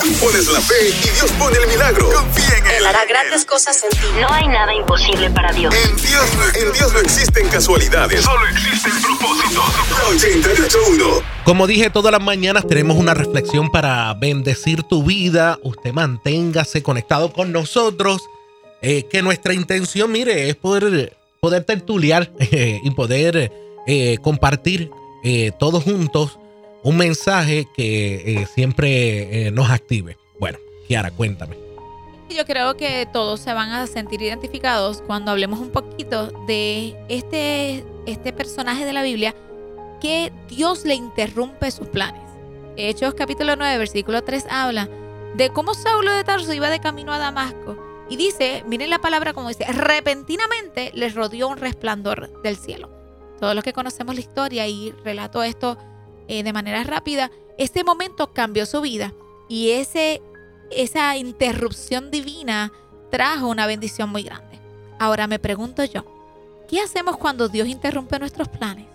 Tú pones la fe y Dios pone el milagro. Confía en Él. Él hará grandes cosas en ti. No hay nada imposible para Dios. En Dios no, en Dios no existen casualidades. Solo existen propósitos. 88.1. Como dije, todas las mañanas tenemos una reflexión para bendecir tu vida. Usted manténgase conectado con nosotros. Eh, que nuestra intención, mire, es poder, poder tertuliar eh, y poder eh, compartir eh, todos juntos un mensaje que eh, siempre eh, nos active. Bueno, Kiara, cuéntame. Yo creo que todos se van a sentir identificados cuando hablemos un poquito de este, este personaje de la Biblia que Dios le interrumpe sus planes. Hechos capítulo 9, versículo 3 habla de cómo Saulo de Tarso iba de camino a Damasco y dice, miren la palabra como dice, repentinamente les rodeó un resplandor del cielo. Todos los que conocemos la historia y relato esto eh, de manera rápida, este momento cambió su vida y ese, esa interrupción divina trajo una bendición muy grande. Ahora me pregunto yo, ¿qué hacemos cuando Dios interrumpe nuestros planes?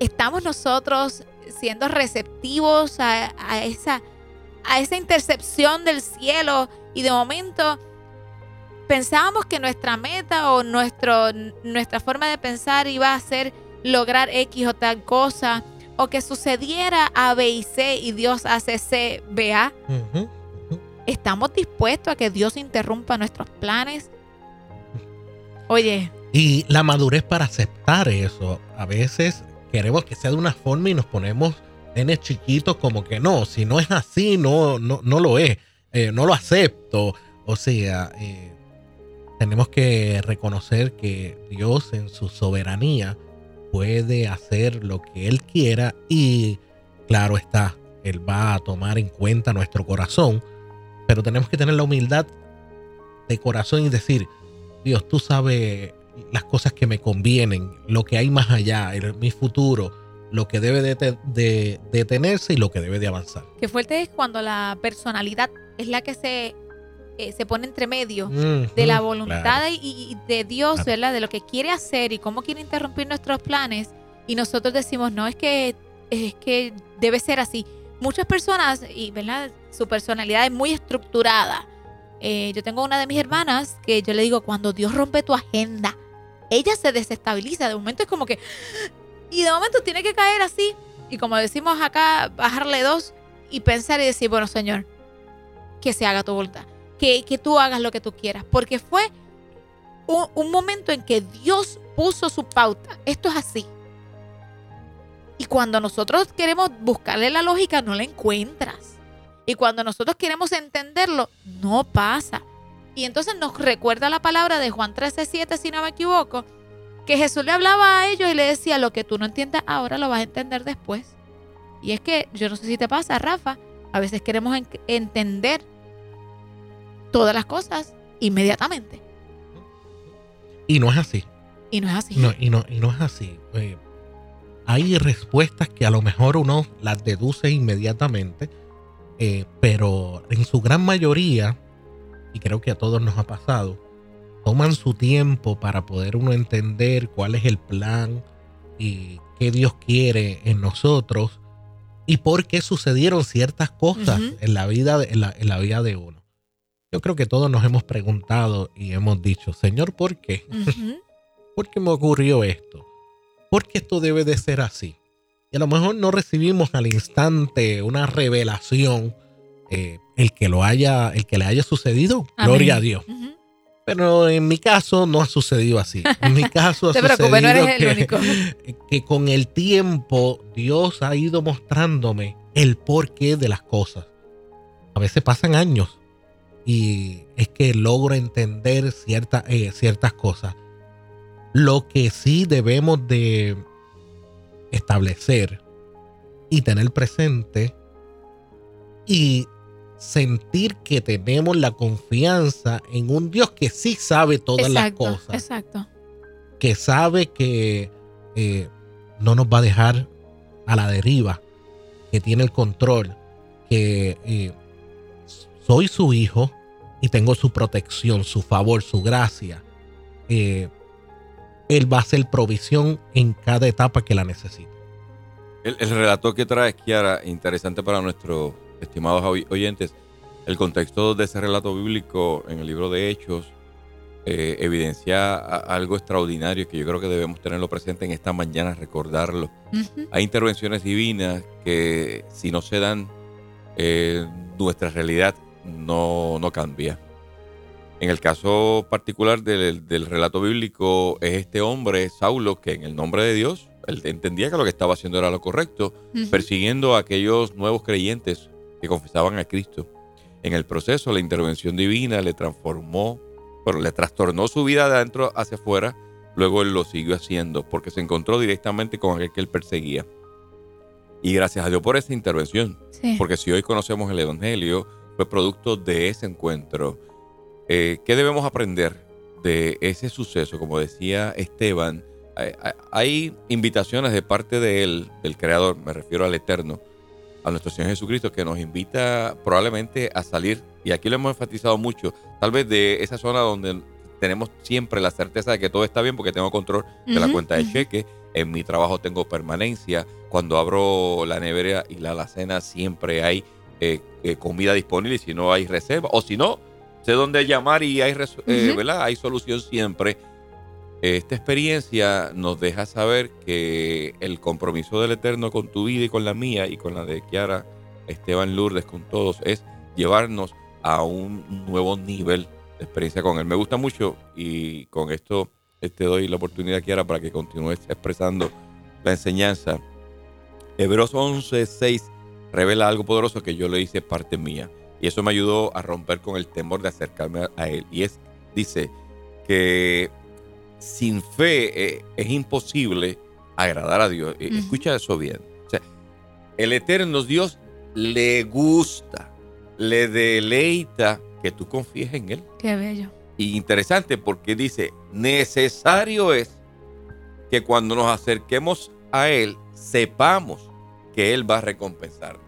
¿Estamos nosotros siendo receptivos a, a esa, a esa intercepción del cielo y de momento pensábamos que nuestra meta o nuestro, nuestra forma de pensar iba a ser lograr X o tal cosa o que sucediera A, B y C y Dios hace C, B, A? ¿Estamos dispuestos a que Dios interrumpa nuestros planes? Oye, Y la madurez para aceptar eso. A veces queremos que sea de una forma y nos ponemos nenes chiquitos como que no, si no es así, no, no, no lo es, eh, no lo acepto. O sea, eh, tenemos que reconocer que Dios en su soberanía puede hacer lo que Él quiera y claro está, Él va a tomar en cuenta nuestro corazón, pero tenemos que tener la humildad de corazón y decir, Dios, tú sabes las cosas que me convienen, lo que hay más allá, el- mi futuro, lo que debe de, te- de- detenerse y lo que debe de avanzar. qué fuerte es cuando la personalidad es la que se, eh, se pone entre medio de la voluntad claro. y, y de Dios, Claro. ¿verdad? De lo que quiere hacer y cómo quiere interrumpir nuestros planes. Y nosotros decimos, no, es que, es que debe ser así. Muchas personas, y ¿verdad? Su personalidad es muy estructurada. Eh, yo tengo una de mis hermanas que yo le digo, cuando Dios rompe tu agenda, ella se desestabiliza. De momento es como que... Y de momento tiene que caer así. Y como decimos acá, bajarle dos y pensar y decir, bueno, Señor, que se haga tu voluntad que, tú hagas lo que tú quieras, porque fue un, momento en que Dios puso su pauta. Esto es así. Y cuando nosotros queremos buscarle la lógica, no la encuentras. Y cuando nosotros queremos entenderlo, no pasa. Y entonces nos recuerda la palabra de Juan 13:7, si no me equivoco, que Jesús le hablaba a ellos y le decía, lo que tú no entiendas ahora lo vas a entender después. Y es que yo no sé si te pasa, Rafa, a veces queremos en- entender todas las cosas inmediatamente. Y no es así. Y no es así. No, y, no, y no es así. Eh, hay respuestas que a lo mejor uno las deduce inmediatamente, eh, pero en su gran mayoría, y creo que a todos nos ha pasado, toman su tiempo para poder uno entender cuál es el plan y qué Dios quiere en nosotros y por qué sucedieron ciertas cosas en, la vida de, en, la, en la vida de uno. Yo creo que todos nos hemos preguntado y hemos dicho, Señor, ¿por qué? ¿Por qué me ocurrió esto? ¿Por qué esto debe de ser así? Y a lo mejor no recibimos al instante una revelación, eh, el que lo haya, el que le haya sucedido, Amén. gloria a Dios. Pero en mi caso no ha sucedido así. En mi caso ha Te preocupes, no sucedido el único. que con el tiempo Dios ha ido mostrándome el porqué de las cosas. A veces pasan años y es que logro entender cierta- eh, ciertas cosas. Lo que sí debemos de establecer y tener presente y sentir que tenemos la confianza en un Dios que sí sabe todas las cosas exacto. que sabe que eh, no nos va a dejar a la deriva, que tiene el control, que eh, soy su hijo y tengo su protección, su favor, su gracia. Eh, él va a hacer provisión en cada etapa que la necesite. El, el relato que trae Kiara, interesante para nuestros estimados oyentes, el contexto de ese relato bíblico en el libro de Hechos eh, evidencia algo extraordinario que yo creo que debemos tenerlo presente en esta mañana, recordarlo. Hay intervenciones divinas que si no se dan, eh, nuestra realidad no, no, cambia. En el caso particular del, del, relato bíblico es este hombre, Saulo, que en el nombre de Dios, él entendía que lo que estaba haciendo era lo correcto, persiguiendo a aquellos nuevos creyentes que confesaban a Cristo. En el proceso, la intervención divina le transformó pero le trastornó su vida de adentro hacia afuera, luego él lo siguió haciendo porque se encontró directamente con aquel que él perseguía. Y gracias a Dios por esa intervención, porque si hoy conocemos el Evangelio, fue producto de ese encuentro. Eh, ¿Qué debemos aprender de ese suceso? Como decía Esteban, hay, invitaciones de parte de él, del Creador, me refiero al Eterno, a nuestro Señor Jesucristo, que nos invita probablemente a salir y aquí lo hemos enfatizado mucho, tal vez de esa zona donde tenemos siempre la certeza de que todo está bien porque tengo control de la cuenta de cheque, en mi trabajo tengo permanencia, cuando abro la nevera y la alacena siempre hay eh, eh, comida disponible si no hay reserva, o si no, sé dónde llamar y hay, eh, hay solución siempre. Esta experiencia nos deja saber que el compromiso del Eterno con tu vida y con la mía y con la de Kiara, Esteban Lourdes, con todos, es llevarnos a un nuevo nivel de experiencia con él. Me gusta mucho y con esto te doy la oportunidad, Kiara, para que continúes expresando la enseñanza. Hebreos 11:6 revela algo poderoso que yo le hice parte mía. Y eso me ayudó a romper con el temor de acercarme a él. Y es, dice, que sin fe eh, es imposible agradar a Dios. Escucha eso bien. O sea, el eterno Dios le gusta le deleita que tú confíes en Él. Qué bello. Y interesante porque dice, necesario es que cuando nos acerquemos a Él, sepamos que Él va a recompensarnos.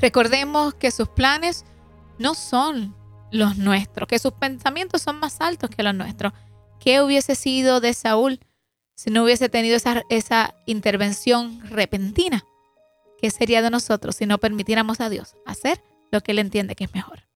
Recordemos que sus planes no son los nuestros, que sus pensamientos son más altos que los nuestros. ¿Qué hubiese sido de Saúl si no hubiese tenido esa, esa intervención repentina? ¿Qué sería de nosotros si no permitiéramos a Dios hacer lo que él entiende que es mejor.